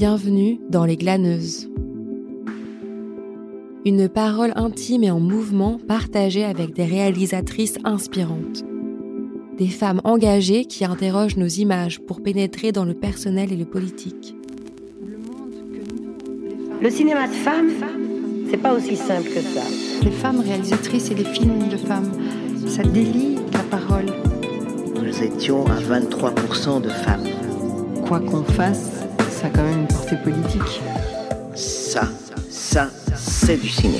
Bienvenue dans Les Glaneuses. Une parole intime et en mouvement partagée avec des réalisatrices inspirantes. Des femmes engagées qui interrogent nos images pour pénétrer dans le personnel et le politique. Le cinéma de femmes, c'est pas aussi simple que ça. Les femmes réalisatrices et les films de femmes, ça délie la parole. Nous étions à 23% de femmes. Quoi qu'on fasse, ça a quand même une portée politique. Ça, ça, c'est du cinéma.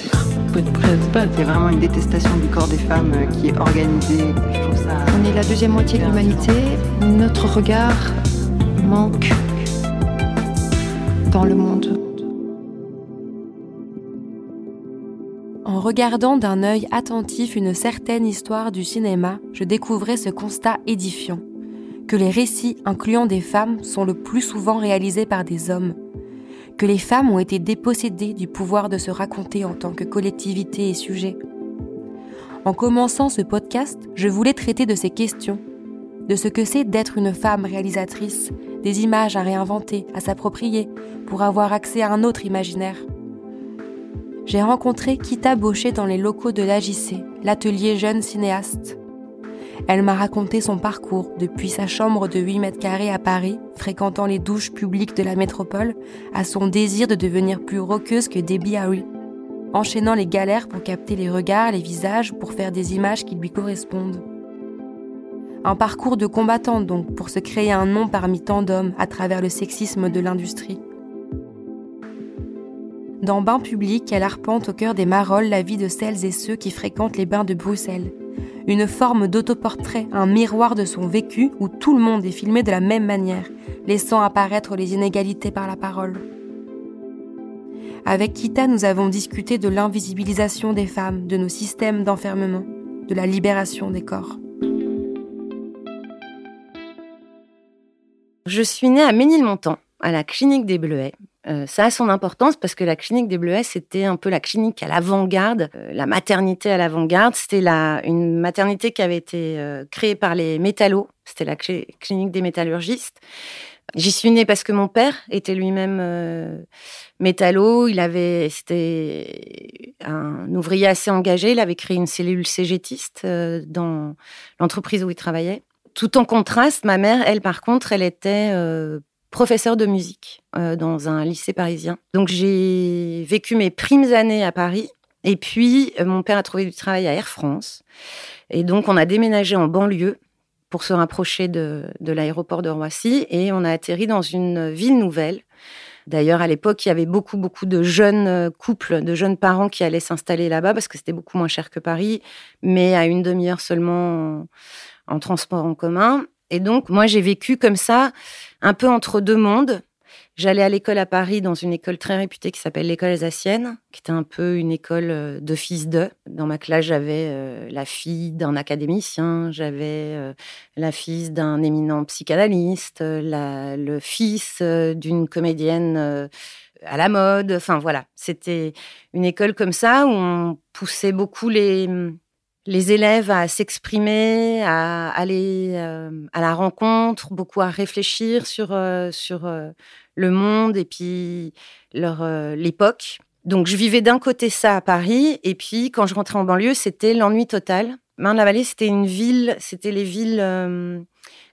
C'est vraiment une détestation du corps des femmes euh, qui est organisée. Je trouve ça... On est la deuxième moitié de l'humanité. Notre regard manque dans le monde. En regardant d'un œil attentif une certaine histoire du cinéma, je découvrais ce constat édifiant que les récits incluant des femmes sont le plus souvent réalisés par des hommes, que les femmes ont été dépossédées du pouvoir de se raconter en tant que collectivité et sujet. En commençant ce podcast, je voulais traiter de ces questions, de ce que c'est d'être une femme réalisatrice, des images à réinventer, à s'approprier, pour avoir accès à un autre imaginaire. J'ai rencontré Kita Baucher dans les locaux de l'AJC, l'atelier jeune cinéaste. Elle m'a raconté son parcours depuis sa chambre de 8 mètres carrés à Paris, fréquentant les douches publiques de la métropole, à son désir de devenir plus roqueuse que Debbie Harry, enchaînant les galères pour capter les regards, les visages, pour faire des images qui lui correspondent. Un parcours de combattante donc, pour se créer un nom parmi tant d'hommes à travers le sexisme de l'industrie. Dans Bain public, elle arpente au cœur des marolles la vie de celles et ceux qui fréquentent les bains de Bruxelles, une forme d'autoportrait, un miroir de son vécu où tout le monde est filmé de la même manière, laissant apparaître les inégalités par la parole. Avec Kita, nous avons discuté de l'invisibilisation des femmes, de nos systèmes d'enfermement, de la libération des corps. Je suis née à Ménilmontant, à la clinique des Bleuets, euh, ça a son importance parce que la clinique des Bleuets, c'était un peu la clinique à l'avant-garde, euh, la maternité à l'avant-garde. C'était une maternité qui avait été euh, créée par les métallos. C'était la clinique des métallurgistes. J'y suis née parce que mon père était lui-même métallo. Il avait, c'était un ouvrier assez engagé. Il avait créé une cellule cégétiste dans l'entreprise où il travaillait. Tout en contraste, ma mère, elle, par contre, elle était professeur de musique euh, dans un lycée parisien. Donc j'ai vécu mes primes années à Paris. Et puis, euh, mon père a trouvé du travail à Air France. Et donc, on a déménagé en banlieue pour se rapprocher de, de l'aéroport de Roissy. Et on a atterri dans une ville nouvelle. D'ailleurs, à l'époque, il y avait beaucoup, beaucoup de jeunes euh, couples, de jeunes parents qui allaient s'installer là-bas parce que c'était beaucoup moins cher que Paris, mais à une demi-heure seulement en transport en commun. Et donc, moi, j'ai vécu comme ça, un peu entre deux mondes. J'allais à l'école à Paris, dans une école très réputée qui s'appelle l'école alsacienne, qui était un peu une école euh, de fils de. Dans ma classe, j'avais euh, la fille d'un académicien, j'avais euh, la fille d'un éminent psychanalyste, le fils d'une comédienne à la mode. Enfin voilà, c'était une école comme ça où on poussait beaucoup les les élèves à s'exprimer, à aller euh, à la rencontre, beaucoup à réfléchir sur, euh, sur euh, le monde et puis leur l'époque. Donc je vivais d'un côté ça à Paris et puis quand je rentrais en banlieue, c'était l'ennui total. Marne-la-Vallée, c'était une ville, c'était les villes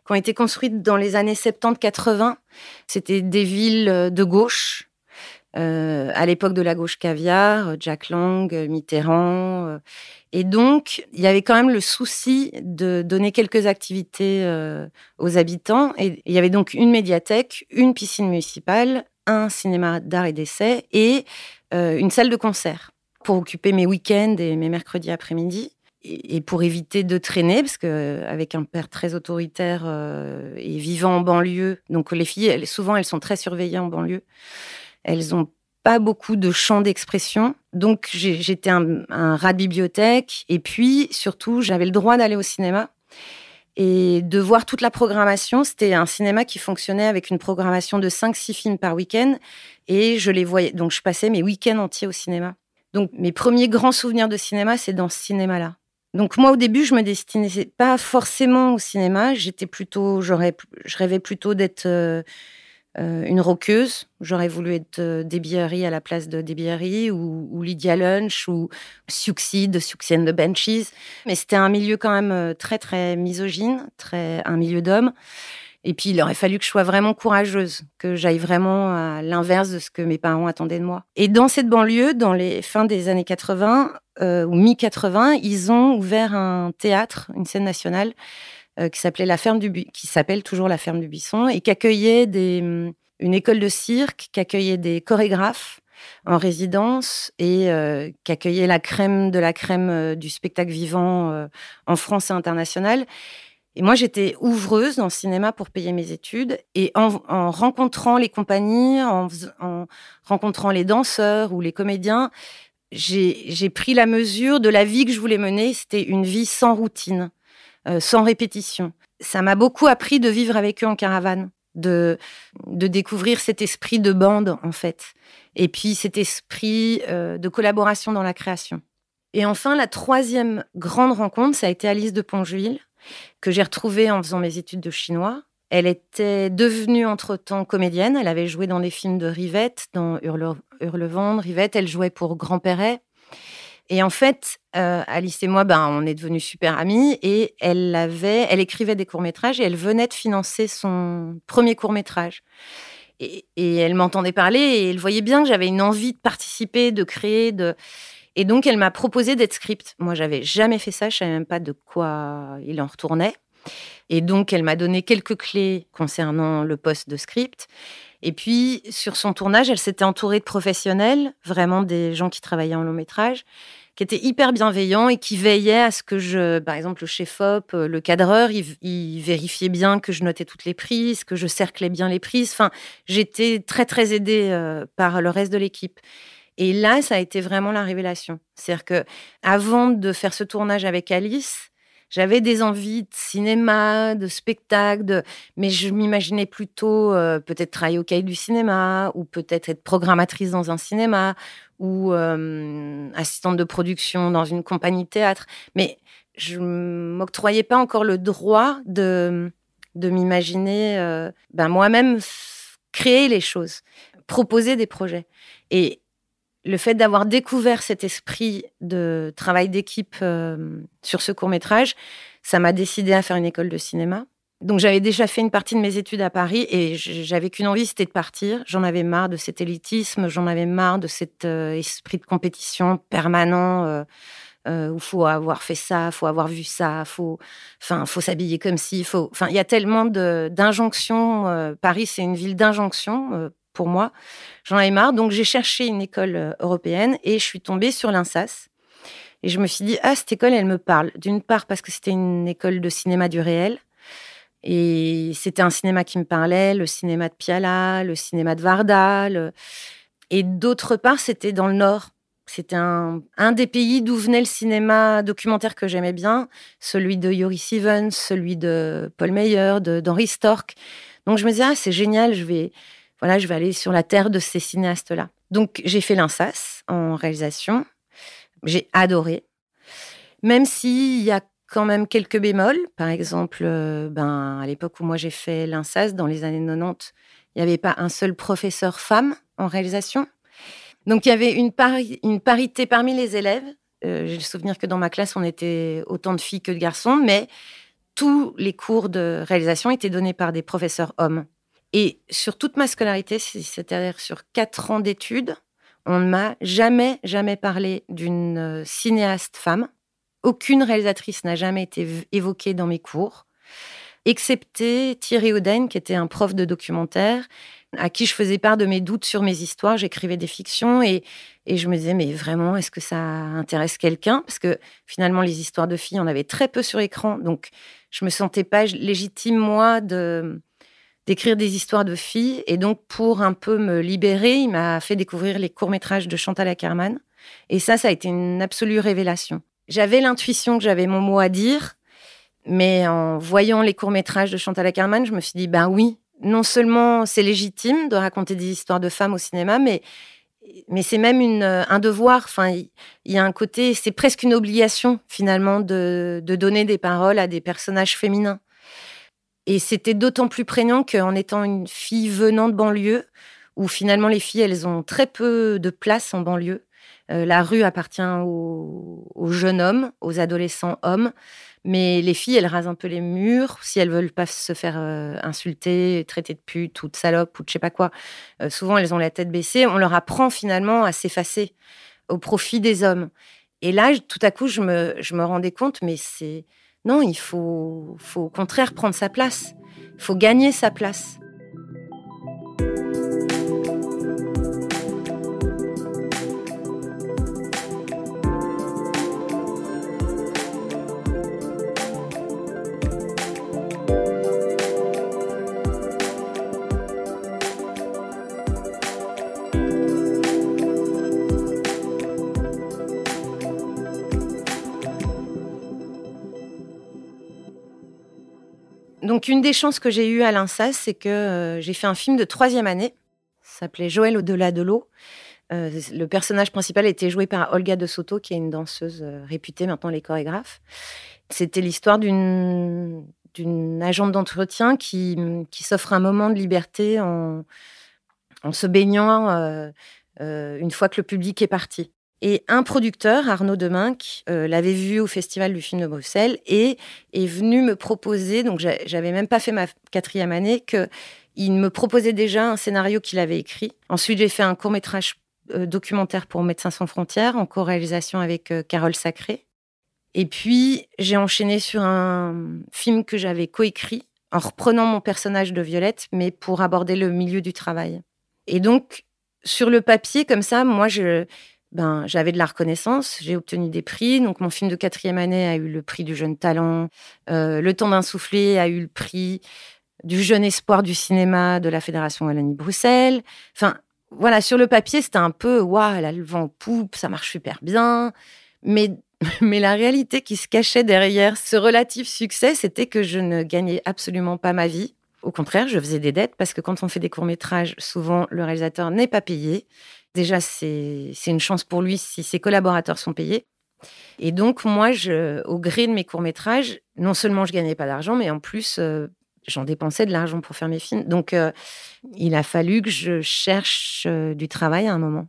qui ont été construites dans les années 70-80. C'était des villes de gauche, à l'époque de la gauche caviar, Jack Lang, Mitterrand. Et donc, il y avait quand même le souci de donner quelques activités euh, aux habitants. Et il y avait donc une médiathèque, une piscine municipale, un cinéma d'art et d'essai et euh, une salle de concert pour occuper mes week-ends et mes mercredis après-midi. Et pour éviter de traîner, parce qu'avec un père très autoritaire euh, et vivant en banlieue, donc les filles, souvent, elles sont très surveillées en banlieue. Elles ont pas beaucoup de champs d'expression. Donc, j'étais un, rat de bibliothèque. Et puis, surtout, j'avais le droit d'aller au cinéma et de voir toute la programmation. C'était un cinéma qui fonctionnait avec une programmation de 5-6 films par week-end. Et je les voyais. Donc, je passais mes week-ends entiers au cinéma. Donc, mes premiers grands souvenirs de cinéma, c'est dans ce cinéma-là. Donc, moi, au début, je me destinais pas forcément au cinéma. J'étais plutôt, je rêvais plutôt d'être. Euh, euh, une roqueuse. J'aurais voulu être euh, Debbie à la place de Debbie ou, Lydia Lunch ou Siouxsie de and the Benches. Mais c'était un milieu quand même euh, très, très misogyne, très, un milieu d'hommes. Et puis, il aurait fallu que je sois vraiment courageuse, que j'aille vraiment à l'inverse de ce que mes parents attendaient de moi. Et dans cette banlieue, dans les fins des années 80 ou mi-80, ils ont ouvert un théâtre, une scène nationale, euh, qui s'appelait la ferme du qui s'appelle toujours la ferme du Buisson et qui accueillait des, mm, une école de cirque, qui accueillait des chorégraphes en résidence et euh, qui accueillait la crème de la crème euh, du spectacle vivant en France et international. Et moi, j'étais ouvreuse dans le cinéma pour payer mes études. Et en, en rencontrant les compagnies, en, en, rencontrant les danseurs ou les comédiens, j'ai pris la mesure de la vie que je voulais mener. C'était une vie sans routine. Euh, sans répétition. Ça m'a beaucoup appris de vivre avec eux en caravane, de, de découvrir cet esprit de bande, en fait, et puis cet esprit euh, de collaboration dans la création. Et enfin, la troisième grande rencontre, ça a été Alice de Pongeville, que j'ai retrouvée en faisant mes études de chinois. Elle était devenue entre-temps comédienne. Elle avait joué dans les films de Rivette, dans Hurle, Hurlevent, Rivette. Elle jouait pour Grand Perret. Et en fait, euh, Alice et moi, ben, on est devenus super amis et elle avait, elle écrivait des courts métrages et elle venait de financer son premier court métrage. Et, elle m'entendait parler et elle voyait bien que j'avais une envie de participer, de créer, de et donc elle m'a proposé d'être script. Moi, j'avais jamais fait ça, je savais même pas de quoi il en retournait. Et donc elle m'a donné quelques clés concernant le poste de script. Et puis, sur son tournage, elle s'était entourée de professionnels, vraiment des gens qui travaillaient en long métrage, qui étaient hyper bienveillants et qui veillaient à ce que je, par exemple, le chef-op, euh, le cadreur, il, vérifiait bien que je notais toutes les prises, que je cerclais bien les prises. Enfin, j'étais très, très aidée euh, par le reste de l'équipe. Et là, ça a été vraiment la révélation. C'est-à-dire que avant de faire ce tournage avec Alice, j'avais des envies de cinéma, de spectacle, mais je m'imaginais plutôt euh, peut-être travailler au cahier du cinéma, ou peut-être être programmatrice dans un cinéma, ou euh, assistante de production dans une compagnie de théâtre. Mais je m'octroyais pas encore le droit de, de m'imaginer euh, ben moi-même créer les choses, proposer des projets. Et le fait d'avoir découvert cet esprit de travail d'équipe euh, sur ce court métrage, ça m'a décidé à faire une école de cinéma. Donc j'avais déjà fait une partie de mes études à Paris et j'avais qu'une envie, c'était de partir. J'en avais marre de cet élitisme, j'en avais marre de cet euh, esprit de compétition permanent euh, euh, où faut avoir fait ça, faut avoir vu ça, faut, enfin, faut s'habiller comme si, faut, il y a tellement d'injonctions. Paris, c'est une ville d'injonctions pour moi. J'en avais marre, donc j'ai cherché une école euh, européenne et je suis tombée sur l'INSAS. Et je me suis dit, ah, cette école, elle me parle. D'une part, parce que c'était une école de cinéma du réel. Et c'était un cinéma qui me parlait, le cinéma de Piala, le cinéma de Varda. Et d'autre part, c'était dans le Nord. C'était un, un, des pays d'où venait le cinéma documentaire que j'aimais bien, celui de Yuri Stevens, celui de Paul Meyer, d'Henri Stork. Donc je me disais, ah, c'est génial, je vais, voilà, je vais aller sur la terre de ces cinéastes-là. Donc, j'ai fait l'INSAS en réalisation. J'ai adoré. Même s'il y a quand même quelques bémols. Par exemple, euh, ben, à l'époque où moi j'ai fait l'INSAS, dans les années 90, il n'y avait pas un seul professeur femme en réalisation. Donc, il y avait une, une parité parmi les élèves. Euh, j'ai le souvenir que dans ma classe, on était autant de filles que de garçons, mais tous les cours de réalisation étaient donnés par des professeurs hommes. Et sur toute ma scolarité, c'est-à-dire sur quatre ans d'études, on ne m'a jamais, jamais parlé d'une euh, cinéaste femme. Aucune réalisatrice n'a jamais été évoquée dans mes cours, excepté Thierry Oden, qui était un prof de documentaire, à qui je faisais part de mes doutes sur mes histoires. J'écrivais des fictions et, je me disais, mais vraiment, est-ce que ça intéresse quelqu'un? Parce que finalement, les histoires de filles, on avait très peu sur écran. Donc, je me sentais pas légitime, moi, de, d'écrire des histoires de filles. Et donc, pour un peu me libérer, il m'a fait découvrir les courts-métrages de Chantal Ackerman. Et ça, ça a été une absolue révélation. J'avais l'intuition que j'avais mon mot à dire, mais en voyant les courts-métrages de Chantal Ackerman, je me suis dit, ben oui, non seulement c'est légitime de raconter des histoires de femmes au cinéma, mais mais c'est même une, un devoir. Enfin, il y a un côté, c'est presque une obligation finalement de, de donner des paroles à des personnages féminins. Et c'était d'autant plus prégnant qu'en étant une fille venant de banlieue, où finalement les filles, elles ont très peu de place en banlieue. Euh, la rue appartient aux, jeunes hommes, aux adolescents hommes, mais les filles, elles rasent un peu les murs si elles veulent pas se faire euh, insulter, traiter de pute ou de salope ou de je sais pas quoi. Euh, souvent, elles ont la tête baissée. On leur apprend finalement à s'effacer au profit des hommes. Et là, tout à coup, je me, je me rendais compte, mais c'est non, il faut, au contraire prendre sa place. Il faut gagner sa place. Donc, une des chances que j'ai eues à l'INSAS, c'est que euh, j'ai fait un film de troisième année. S'appelait Joël au-delà de l'eau. Euh, le personnage principal était joué par Olga de Soto, qui est une danseuse euh, réputée, maintenant les chorégraphes. C'était l'histoire d'une d'une agente d'entretien qui, qui s'offre un moment de liberté en, en se baignant une fois que le public est parti. Et un producteur, Arnaud Deminck, euh, l'avait vu au Festival du film de Bruxelles et est venu me proposer, donc j'avais même pas fait ma quatrième année, qu'il me proposait déjà un scénario qu'il avait écrit. Ensuite, j'ai fait un court-métrage euh, documentaire pour Médecins sans frontières, en co-réalisation avec euh, Carole Sacré. Et puis, j'ai enchaîné sur un film que j'avais coécrit, en reprenant mon personnage de Violette, mais pour aborder le milieu du travail. Et donc, sur le papier, comme ça, moi, je ben, j'avais de la reconnaissance, j'ai obtenu des prix. Donc, mon film de quatrième année a eu le prix du jeune talent. Euh, le temps d'un souffler a eu le prix du jeune espoir du cinéma de la Fédération Wallonie-Bruxelles. Enfin, voilà, sur le papier, c'était un peu, waouh, elle a le vent poupe, ça marche super bien. Mais, mais la réalité qui se cachait derrière ce relatif succès, c'était que je ne gagnais absolument pas ma vie. Au contraire, je faisais des dettes parce que quand on fait des courts-métrages, souvent le réalisateur n'est pas payé. Déjà, c'est une chance pour lui si ses collaborateurs sont payés. Et donc, moi, je, au gré de mes courts-métrages, non seulement je gagnais pas d'argent, mais en plus, euh, j'en dépensais de l'argent pour faire mes films. Donc, euh, il a fallu que je cherche euh, du travail à un moment.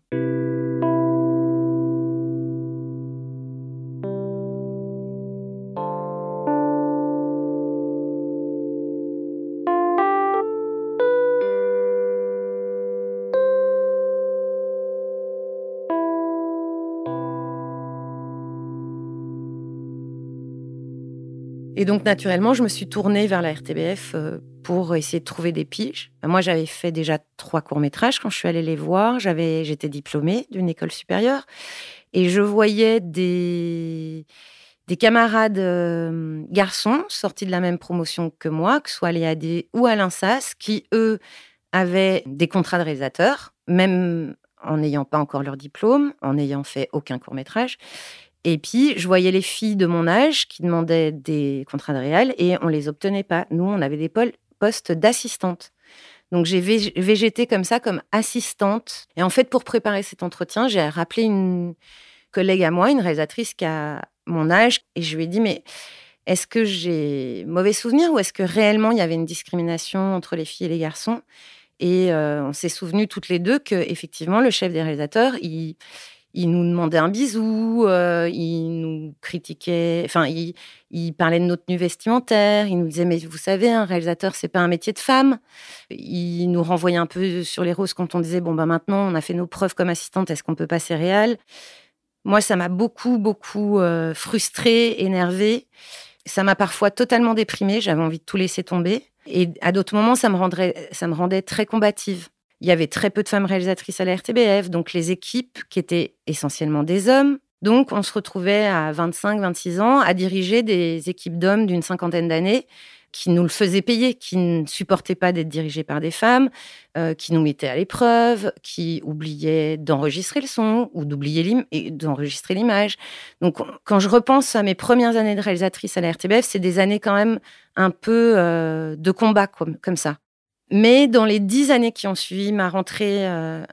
Et donc, naturellement, je me suis tournée vers la RTBF euh, pour essayer de trouver des piges. Moi, j'avais fait déjà trois courts-métrages quand je suis allée les voir. J'avais, j'étais diplômée d'une école supérieure et je voyais des, des camarades euh, garçons sortis de la même promotion que moi, que ce soit à l'EAD ou à l'INSAS, qui, eux, avaient des contrats de réalisateur, même en n'ayant pas encore leur diplôme, en n'ayant fait aucun court-métrage. Et puis, je voyais les filles de mon âge qui demandaient des contrats de réel et on les obtenait pas. Nous, on avait des postes d'assistante. Donc, j'ai végété comme ça, comme assistante. Et en fait, pour préparer cet entretien, j'ai rappelé une collègue à moi, une réalisatrice qui a mon âge, et je lui ai dit, mais est-ce que j'ai mauvais souvenir ou est-ce que réellement il y avait une discrimination entre les filles et les garçons? Et euh, on s'est souvenu toutes les deux que effectivement le chef des réalisateurs, il, il nous demandait un bisou, euh, il nous critiquait, enfin, il, parlait de nos tenues vestimentaires, il nous disait, mais vous savez, un réalisateur, c'est pas un métier de femme. Il nous renvoyait un peu sur les roses quand on disait, bon, ben maintenant, on a fait nos preuves comme assistante, est-ce qu'on peut passer réel Moi, ça m'a beaucoup, beaucoup euh, frustrée, énervée. Ça m'a parfois totalement déprimée, j'avais envie de tout laisser tomber. Et à d'autres moments, ça me, rendrait, ça me rendait très combative. Il y avait très peu de femmes réalisatrices à la RTBF, donc les équipes qui étaient essentiellement des hommes. Donc on se retrouvait à 25-26 ans à diriger des équipes d'hommes d'une cinquantaine d'années qui nous le faisaient payer, qui ne supportaient pas d'être dirigés par des femmes, euh, qui nous mettaient à l'épreuve, qui oubliaient d'enregistrer le son ou d'oublier d'enregistrer l'image. Donc, quand je repense à mes premières années de réalisatrice à la RTBF, c'est des années quand même un peu euh, de combat comme, comme ça. Mais dans les dix années qui ont suivi ma rentrée euh,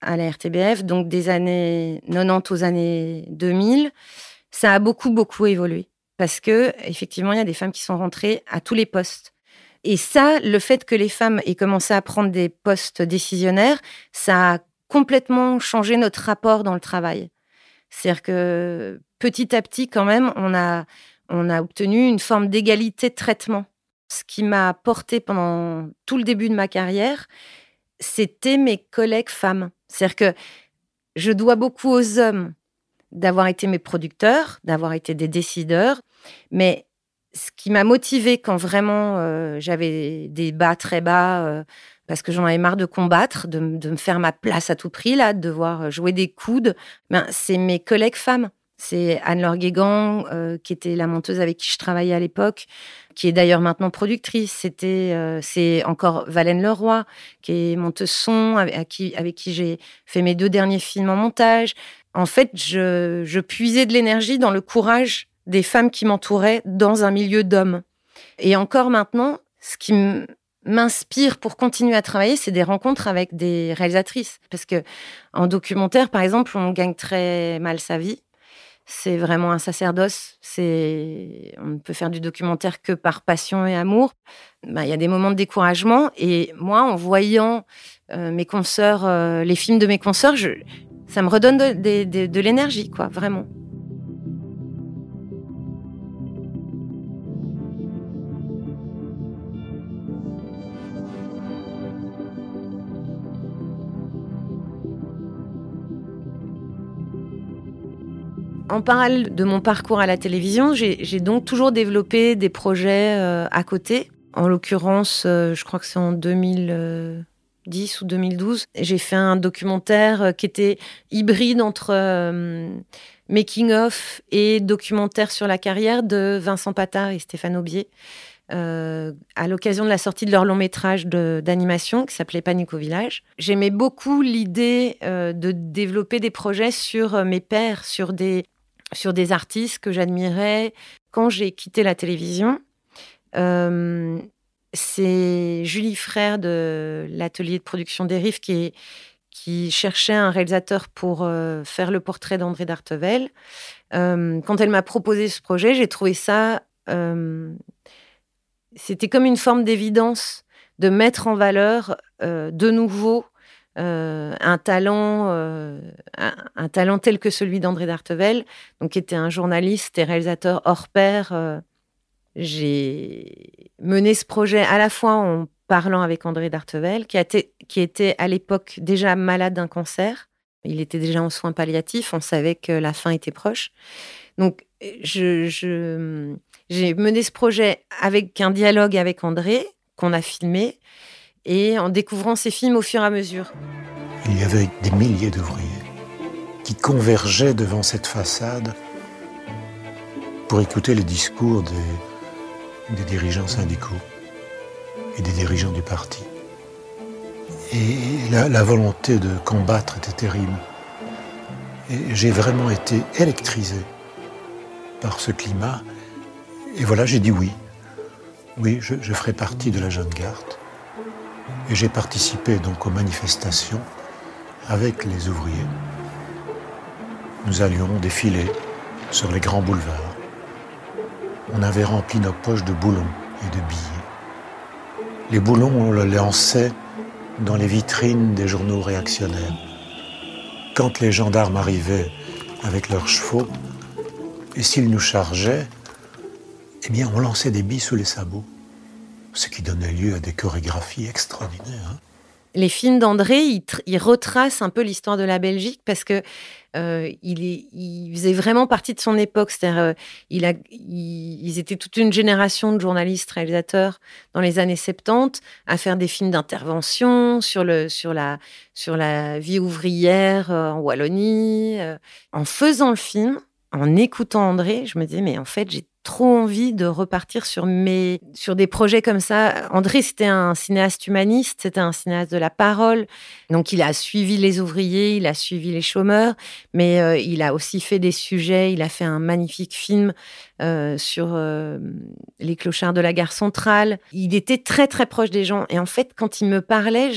à la RTBF, donc des années 90 aux années 2000, ça a beaucoup, beaucoup évolué. Parce que, effectivement, il y a des femmes qui sont rentrées à tous les postes. Et ça, le fait que les femmes aient commencé à prendre des postes décisionnaires, ça a complètement changé notre rapport dans le travail. C'est-à-dire que petit à petit, quand même, on a, on a obtenu une forme d'égalité de traitement. Ce qui m'a porté pendant tout le début de ma carrière, c'était mes collègues femmes. C'est-à-dire que je dois beaucoup aux hommes d'avoir été mes producteurs, d'avoir été des décideurs, mais ce qui m'a motivée quand vraiment euh, j'avais des bas très bas, euh, parce que j'en avais marre de combattre, de, me faire ma place à tout prix, là, de devoir jouer des coudes, ben, c'est mes collègues femmes. C'est Anne-Laure Guégan, euh, qui était la monteuse avec qui je travaillais à l'époque, qui est d'ailleurs maintenant productrice. C'était, c'est encore Valène Leroy, qui est monteuse son, avec, qui, avec qui j'ai fait mes deux derniers films en montage. En fait, je, je puisais de l'énergie dans le courage des femmes qui m'entouraient dans un milieu d'hommes. Et encore maintenant, ce qui m'inspire pour continuer à travailler, c'est des rencontres avec des réalisatrices. Parce que en documentaire, par exemple, on gagne très mal sa vie. C'est vraiment un sacerdoce. C'est, on ne peut faire du documentaire que par passion et amour. Ben, il y a des moments de découragement. Et moi, en voyant euh, mes consoeurs, euh, les films de mes consoeurs, ça me redonne de l'énergie, quoi, vraiment. En parallèle de mon parcours à la télévision, j'ai donc toujours développé des projets euh, à côté. En l'occurrence, euh, je crois que c'est en 2010 ou 2012, j'ai fait un documentaire euh, qui était hybride entre making-of et documentaire sur la carrière de Vincent Patard et Stéphane Aubier. à l'occasion de la sortie de leur long métrage d'animation qui s'appelait Panique au village. J'aimais beaucoup l'idée de développer des projets sur mes pères, sur des sur des artistes que j'admirais. Quand j'ai quitté la télévision, euh, c'est Julie Frère de l'atelier de production des qui cherchait un réalisateur pour euh, faire le portrait d'André Dartevel. Euh, quand elle m'a proposé ce projet, j'ai trouvé ça... C'était comme une forme d'évidence de mettre en valeur de nouveau euh, un talent, euh, un, talent tel que celui d'André Dartevel, qui était un journaliste et réalisateur hors pair. Euh, j'ai mené ce projet à la fois en parlant avec André Dartevel, qui, qui était à l'époque déjà malade d'un cancer. Il était déjà en soins palliatifs, on savait que la fin était proche. Donc, j'ai mené ce projet avec un dialogue avec André, qu'on a filmé, et en découvrant ces films au fur et à mesure. Il y avait des milliers d'ouvriers qui convergeaient devant cette façade pour écouter les discours des, dirigeants syndicaux et des dirigeants du parti. Et la, la volonté de combattre était terrible. Et j'ai vraiment été électrisé par ce climat. Et voilà, j'ai dit oui. Oui, je, je ferai partie de la jeune garde. Et j'ai participé donc aux manifestations avec les ouvriers. Nous allions défiler sur les grands boulevards. On avait rempli nos poches de boulons et de billets. Les boulons, on les lançait dans les vitrines des journaux réactionnaires. Quand les gendarmes arrivaient avec leurs chevaux, et s'ils nous chargeaient, eh bien, on lançait des billes sous les sabots ce qui donnait lieu à des chorégraphies extraordinaires. Hein. Les films d'André, ils, retracent un peu l'histoire de la Belgique parce que euh, il, faisait vraiment partie de son époque. C'est-à-dire, euh, ils étaient toute une génération de journalistes, réalisateurs dans les années 70 à faire des films d'intervention sur, le, sur, la, sur la vie ouvrière euh, en Wallonie. En faisant le film, en écoutant André, je me disais, mais en fait, j'ai trop envie de repartir sur mes sur des projets comme ça. André, c'était un cinéaste humaniste, c'était un cinéaste de la parole. Donc il a suivi les ouvriers, il a suivi les chômeurs, mais euh, il a aussi fait des sujets, il a fait un magnifique film euh, sur euh, les clochards de la gare centrale. Il était très très proche des gens et en fait quand il me parlait,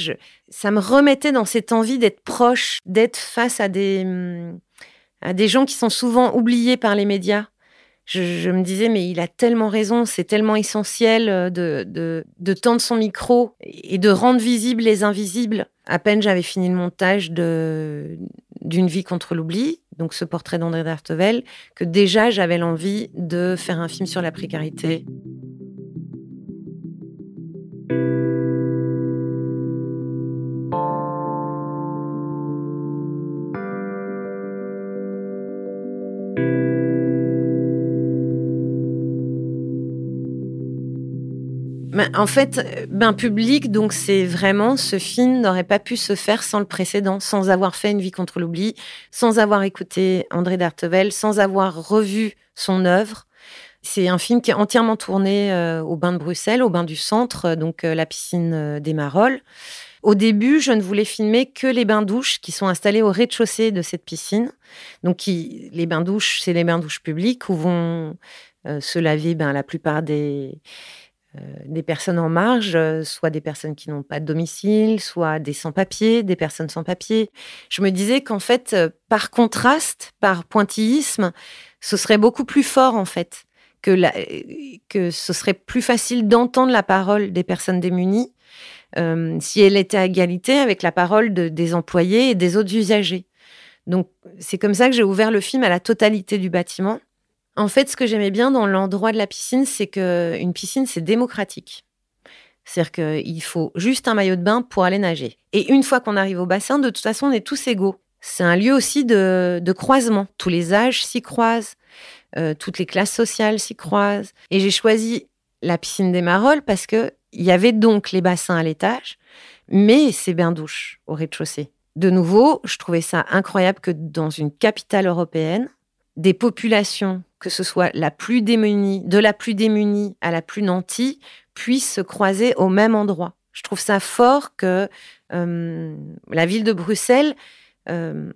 ça me remettait dans cette envie d'être proche, d'être face à des à des gens qui sont souvent oubliés par les médias je, me disais, mais il a tellement raison, c'est tellement essentiel euh, de, tendre son micro et de rendre visibles les invisibles. À peine j'avais fini le montage d'une vie contre l'oubli, donc ce portrait d'André d'Artevel, que déjà j'avais l'envie de faire un film sur la précarité. En fait, ben public, donc c'est vraiment ce film n'aurait pas pu se faire sans le précédent, sans avoir fait Une vie contre l'oubli, sans avoir écouté André d'Artevel, sans avoir revu son œuvre. C'est un film qui est entièrement tourné euh, au bain de Bruxelles, au bain du centre, euh, donc euh, la piscine des Marolles. Au début, je ne voulais filmer que les bains-douches qui sont installés au rez-de-chaussée de cette piscine. Donc, les bains-douches, c'est les bains-douches publics où vont se laver ben, la plupart des, euh, des personnes en marge, euh, soit des personnes qui n'ont pas de domicile, soit des sans-papiers, des personnes sans papier. Je me disais qu'en fait, euh, par contraste, par pointillisme, ce serait beaucoup plus fort en fait, que, que ce serait plus facile d'entendre la parole des personnes démunies si elle était à égalité avec la parole des employés et des autres usagers. Donc c'est comme ça que j'ai ouvert le film à la totalité du bâtiment en fait, ce que j'aimais bien dans l'endroit de la piscine, c'est qu'une piscine, c'est démocratique. C'est-à-dire qu'il faut juste un maillot de bain pour aller nager. Et une fois qu'on arrive au bassin, de toute façon, on est tous égaux. C'est un lieu aussi de, croisement. Tous les âges s'y croisent, euh, toutes les classes sociales s'y croisent. Et j'ai choisi la piscine des Marolles parce qu'il y avait donc les bassins à l'étage, mais ces bains-douches au rez-de-chaussée. De nouveau, je trouvais ça incroyable que dans une capitale européenne, des populations que ce soit la plus démunie, de la plus démunie à la plus nantie, puissent se croiser au même endroit. Je trouve ça fort que euh, la ville de Bruxelles euh,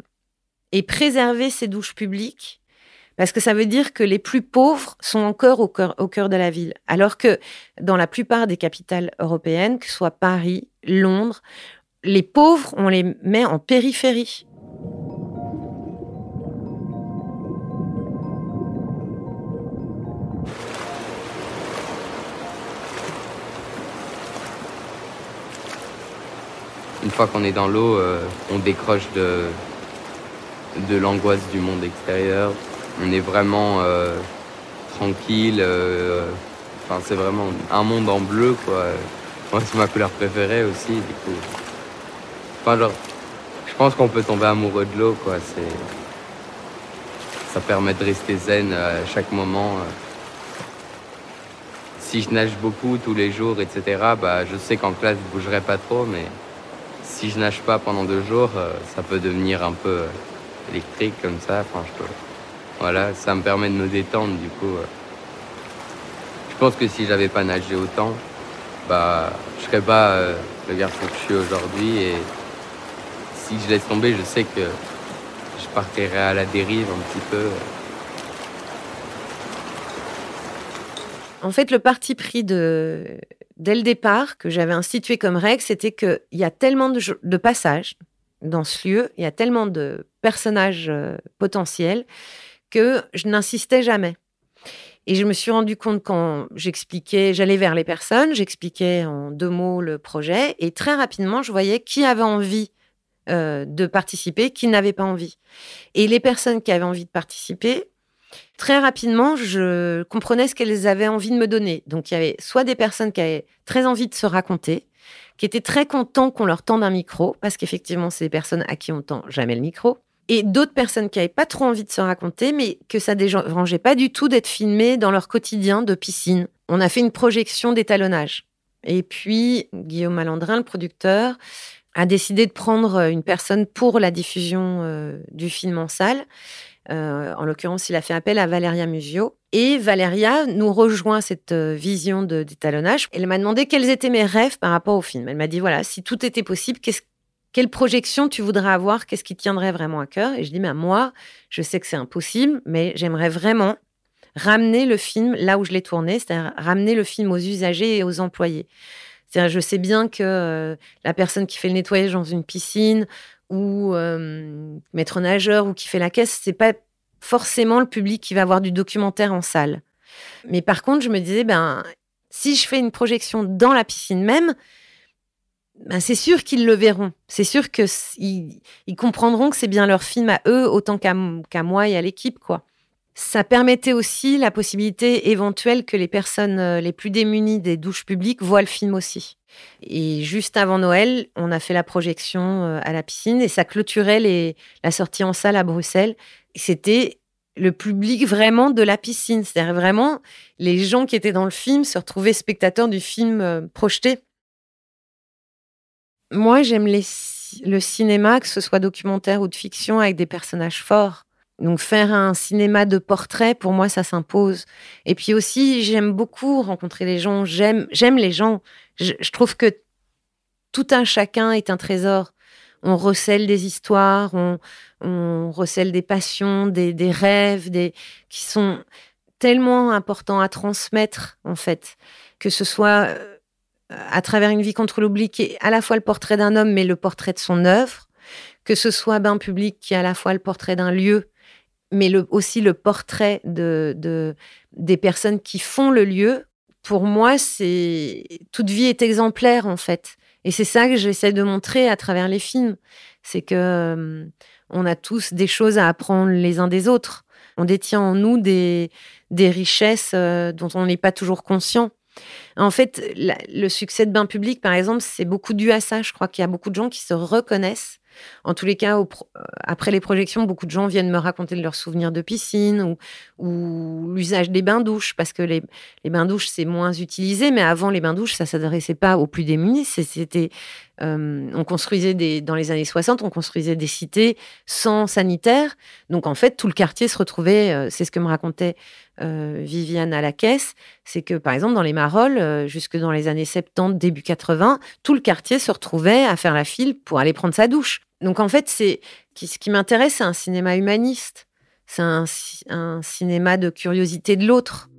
ait préservé ses douches publiques, parce que ça veut dire que les plus pauvres sont encore au cœur, au cœur de la ville, alors que dans la plupart des capitales européennes, que ce soit Paris, Londres, les pauvres, on les met en périphérie. Une fois qu'on est dans l'eau, euh, on décroche de, l'angoisse du monde extérieur. On est vraiment euh, tranquille. Euh, c'est vraiment un monde en bleu, quoi. Moi, c'est ma couleur préférée aussi, du coup. Enfin, je pense qu'on peut tomber amoureux de l'eau, quoi. C'est, ça permet de rester zen à chaque moment. Si je nage beaucoup tous les jours, etc., bah, je sais qu'en classe, je bougerai pas trop, mais si je nage pas pendant deux jours, euh, ça peut devenir un peu euh, électrique comme ça. Enfin. Voilà, ça me permet de me détendre du coup. Euh. Je pense que si j'avais pas nagé autant, bah, je serais pas le garçon que je suis aujourd'hui. Et si je laisse tomber, je sais que je partirais à la dérive un petit peu. En fait, le parti pris dès le départ, que j'avais institué comme règle, c'était qu'il y a tellement de, passages dans ce lieu, il y a tellement de personnages euh, potentiels que je n'insistais jamais. Et je me suis rendu compte quand j'expliquais, j'allais vers les personnes, j'expliquais en deux mots le projet, et très rapidement, je voyais qui avait envie euh, de participer, qui n'avait pas envie. Et les personnes qui avaient envie de participer, très rapidement, je comprenais ce qu'elles avaient envie de me donner. Donc, il y avait soit des personnes qui avaient très envie de se raconter, qui étaient très contents qu'on leur tende un micro, parce qu'effectivement, c'est des personnes à qui on tend jamais le micro. Et d'autres personnes qui n'avaient pas trop envie de se raconter, mais que ça dérangeait pas du tout d'être filmées dans leur quotidien de piscine. On a fait une projection d'étalonnage. Et puis, Guillaume Malandrin, le producteur, a décidé de prendre une personne pour la diffusion euh, du film en salle. Euh, en l'occurrence, il a fait appel à Valéria Musio. Et Valéria nous rejoint cette euh, vision d'étalonnage. Elle m'a demandé quels étaient mes rêves par rapport au film. Elle m'a dit, voilà, si tout était possible, quelle projection tu voudrais avoir? Qu'est-ce qui tiendrait vraiment à cœur? Et je dis, mais moi, je sais que c'est impossible, mais j'aimerais vraiment ramener le film là où je l'ai tourné, c'est-à-dire ramener le film aux usagers et aux employés. C'est-à-dire, je sais bien que euh, la personne qui fait le nettoyage dans une piscine ou euh, maître nageur ou qui fait la caisse, c'est pas forcément le public qui va voir du documentaire en salle. Mais par contre, je me disais, ben, si je fais une projection dans la piscine même, ben c'est sûr qu'ils le verront. C'est sûr qu'ils ils comprendront que c'est bien leur film à eux autant qu'à moi et à l'équipe, quoi. Ça permettait aussi la possibilité éventuelle que les personnes euh, les plus démunies des douches publiques voient le film aussi. Et juste avant Noël, on a fait la projection euh, à la piscine et ça clôturait la sortie en salle à Bruxelles. C'était le public vraiment de la piscine. C'est-à-dire vraiment les gens qui étaient dans le film se retrouvaient spectateurs du film euh, projeté. Moi, j'aime le cinéma, que ce soit documentaire ou de fiction, avec des personnages forts. Donc faire un cinéma de portrait, pour moi, ça s'impose. Et puis aussi, j'aime beaucoup rencontrer les gens. J'aime, j'aime les gens. Je, trouve que tout un chacun est un trésor. On recèle des histoires, on, recèle des passions, des, rêves, des qui sont tellement importants à transmettre en fait. Que ce soit euh, à travers une vie contre l'oubli, qui est à la fois le portrait d'un homme, mais le portrait de son œuvre. Que ce soit Bain public, qui est à la fois le portrait d'un lieu, mais aussi le portrait de, des personnes qui font le lieu. Pour moi, c'est toute vie est exemplaire en fait, et c'est ça que j'essaie de montrer à travers les films, c'est que euh, on a tous des choses à apprendre les uns des autres. On détient en nous des, des richesses euh, dont on n'est pas toujours conscient. En fait, le succès de Bain Public, par exemple, c'est beaucoup dû à ça. Je crois qu'il y a beaucoup de gens qui se reconnaissent en tous les cas, euh, après les projections, beaucoup de gens viennent me raconter de leurs souvenirs de piscine ou, l'usage des bains-douches, parce que les, bains-douches, c'est moins utilisé, mais avant, les bains-douches, ça s'adressait pas aux plus démunis. C'était, euh, on construisait dans les années 60, on construisait des cités sans sanitaire. Donc, en fait, tout le quartier se retrouvait, euh, c'est ce que me racontait Viviane à la caisse, c'est que, par exemple, dans les Marolles, jusque dans les années 70, début 80, tout le quartier se retrouvait à faire la file pour aller prendre sa douche. Donc en fait, c'est ce qui m'intéresse, c'est un cinéma humaniste. C'est un, cinéma de curiosité de l'autre.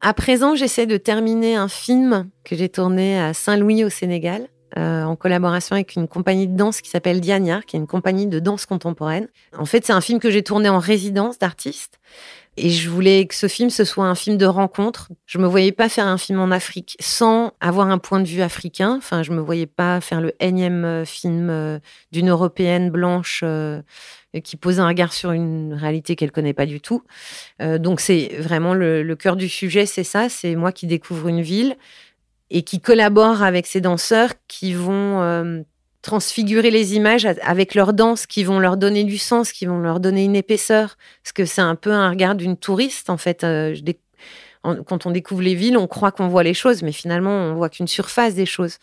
À présent, j'essaie de terminer un film que j'ai tourné à Saint-Louis au Sénégal, euh, en collaboration avec une compagnie de danse qui s'appelle Diagnard, qui est une compagnie de danse contemporaine. En fait, c'est un film que j'ai tourné en résidence d'artiste. Et je voulais que ce film, ce soit un film de rencontre. Je me voyais pas faire un film en Afrique sans avoir un point de vue africain. Enfin, je me voyais pas faire le énième euh, film euh, d'une européenne blanche euh, qui pose un regard sur une réalité qu'elle connaît pas du tout. donc, c'est vraiment le, le, cœur du sujet, c'est ça. C'est moi qui découvre une ville et qui collabore avec ces danseurs qui vont transfigurer les images avec leur danse, qui vont leur donner du sens, qui vont leur donner une épaisseur. Parce que c'est un peu un regard d'une touriste, en fait. Euh, quand on découvre les villes, on croit qu'on voit les choses, mais finalement, on voit qu'une surface des choses.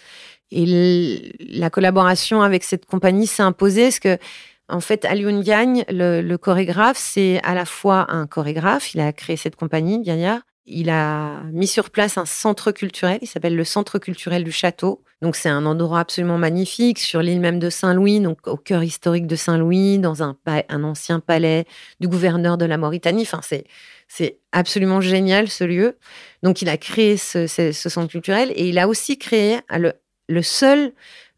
Et la collaboration avec cette compagnie s'est imposée parce que, en fait, Alioun Gagne, le, le chorégraphe, c'est à la fois un chorégraphe, il a créé cette compagnie, Gagna, il a mis sur place un centre culturel, il s'appelle le Centre culturel du Château. Donc c'est un endroit absolument magnifique sur l'île même de Saint-Louis, donc au cœur historique de Saint-Louis, dans un, ancien palais du gouverneur de la Mauritanie. Enfin, c'est absolument génial ce lieu. Donc il a créé ce, centre culturel et il a aussi créé le, seul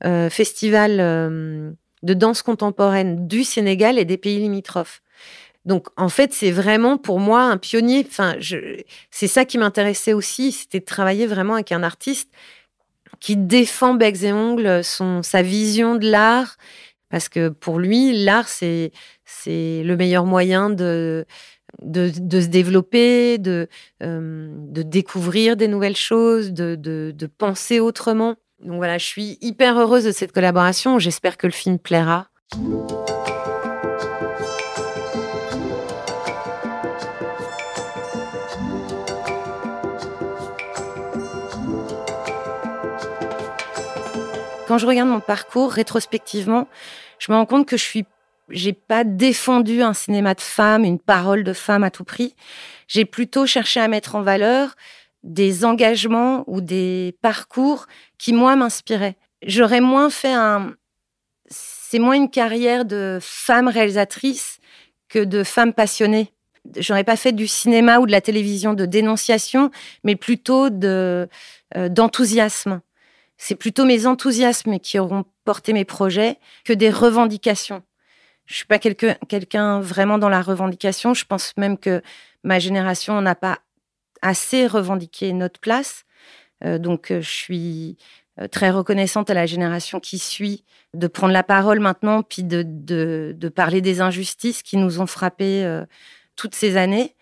euh, festival euh, de danse contemporaine du Sénégal et des pays limitrophes. Donc, en fait, c'est vraiment pour moi un pionnier. Enfin, c'est ça qui m'intéressait aussi, c'était de travailler vraiment avec un artiste qui défend becs et ongles son, sa vision de l'art, parce que pour lui, l'art, c'est, le meilleur moyen de, de, se développer, de, euh, de découvrir des nouvelles choses, de, de penser autrement. Donc voilà, je suis hyper heureuse de cette collaboration. J'espère que le film plaira. Quand je regarde mon parcours rétrospectivement, je me rends compte que je suis j'ai pas défendu un cinéma de femme, une parole de femme à tout prix. J'ai plutôt cherché à mettre en valeur des engagements ou des parcours qui moi m'inspiraient. J'aurais moins fait un c'est moins une carrière de femme réalisatrice que de femme passionnée. J'aurais pas fait du cinéma ou de la télévision de dénonciation, mais plutôt de euh, d'enthousiasme c'est plutôt mes enthousiasmes qui auront porté mes projets que des revendications. Je suis pas quelqu'un vraiment dans la revendication. Je pense même que ma génération n'a pas assez revendiqué notre place. Euh, donc, euh, je suis euh, très reconnaissante à la génération qui suit de prendre la parole maintenant, puis de, parler des injustices qui nous ont frappés toutes ces années.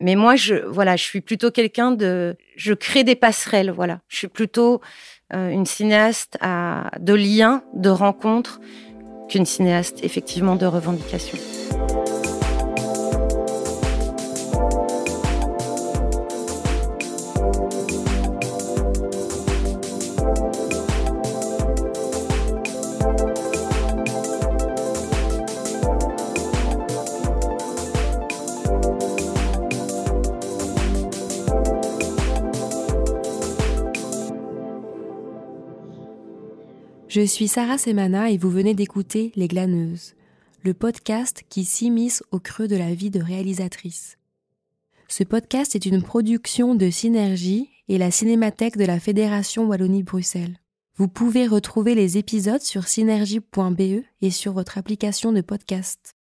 Mais moi, je, voilà, je suis plutôt quelqu'un de, je crée des passerelles, voilà. Je suis plutôt une cinéaste à, de liens, de rencontres, qu'une cinéaste effectivement de revendication. Je suis Sarah Semana et vous venez d'écouter Les Glaneuses, le podcast qui s'immisce au creux de la vie de réalisatrice. Ce podcast est une production de Synergie et la Cinémathèque de la Fédération Wallonie-Bruxelles. Vous pouvez retrouver les épisodes sur synergie.be et sur votre application de podcast.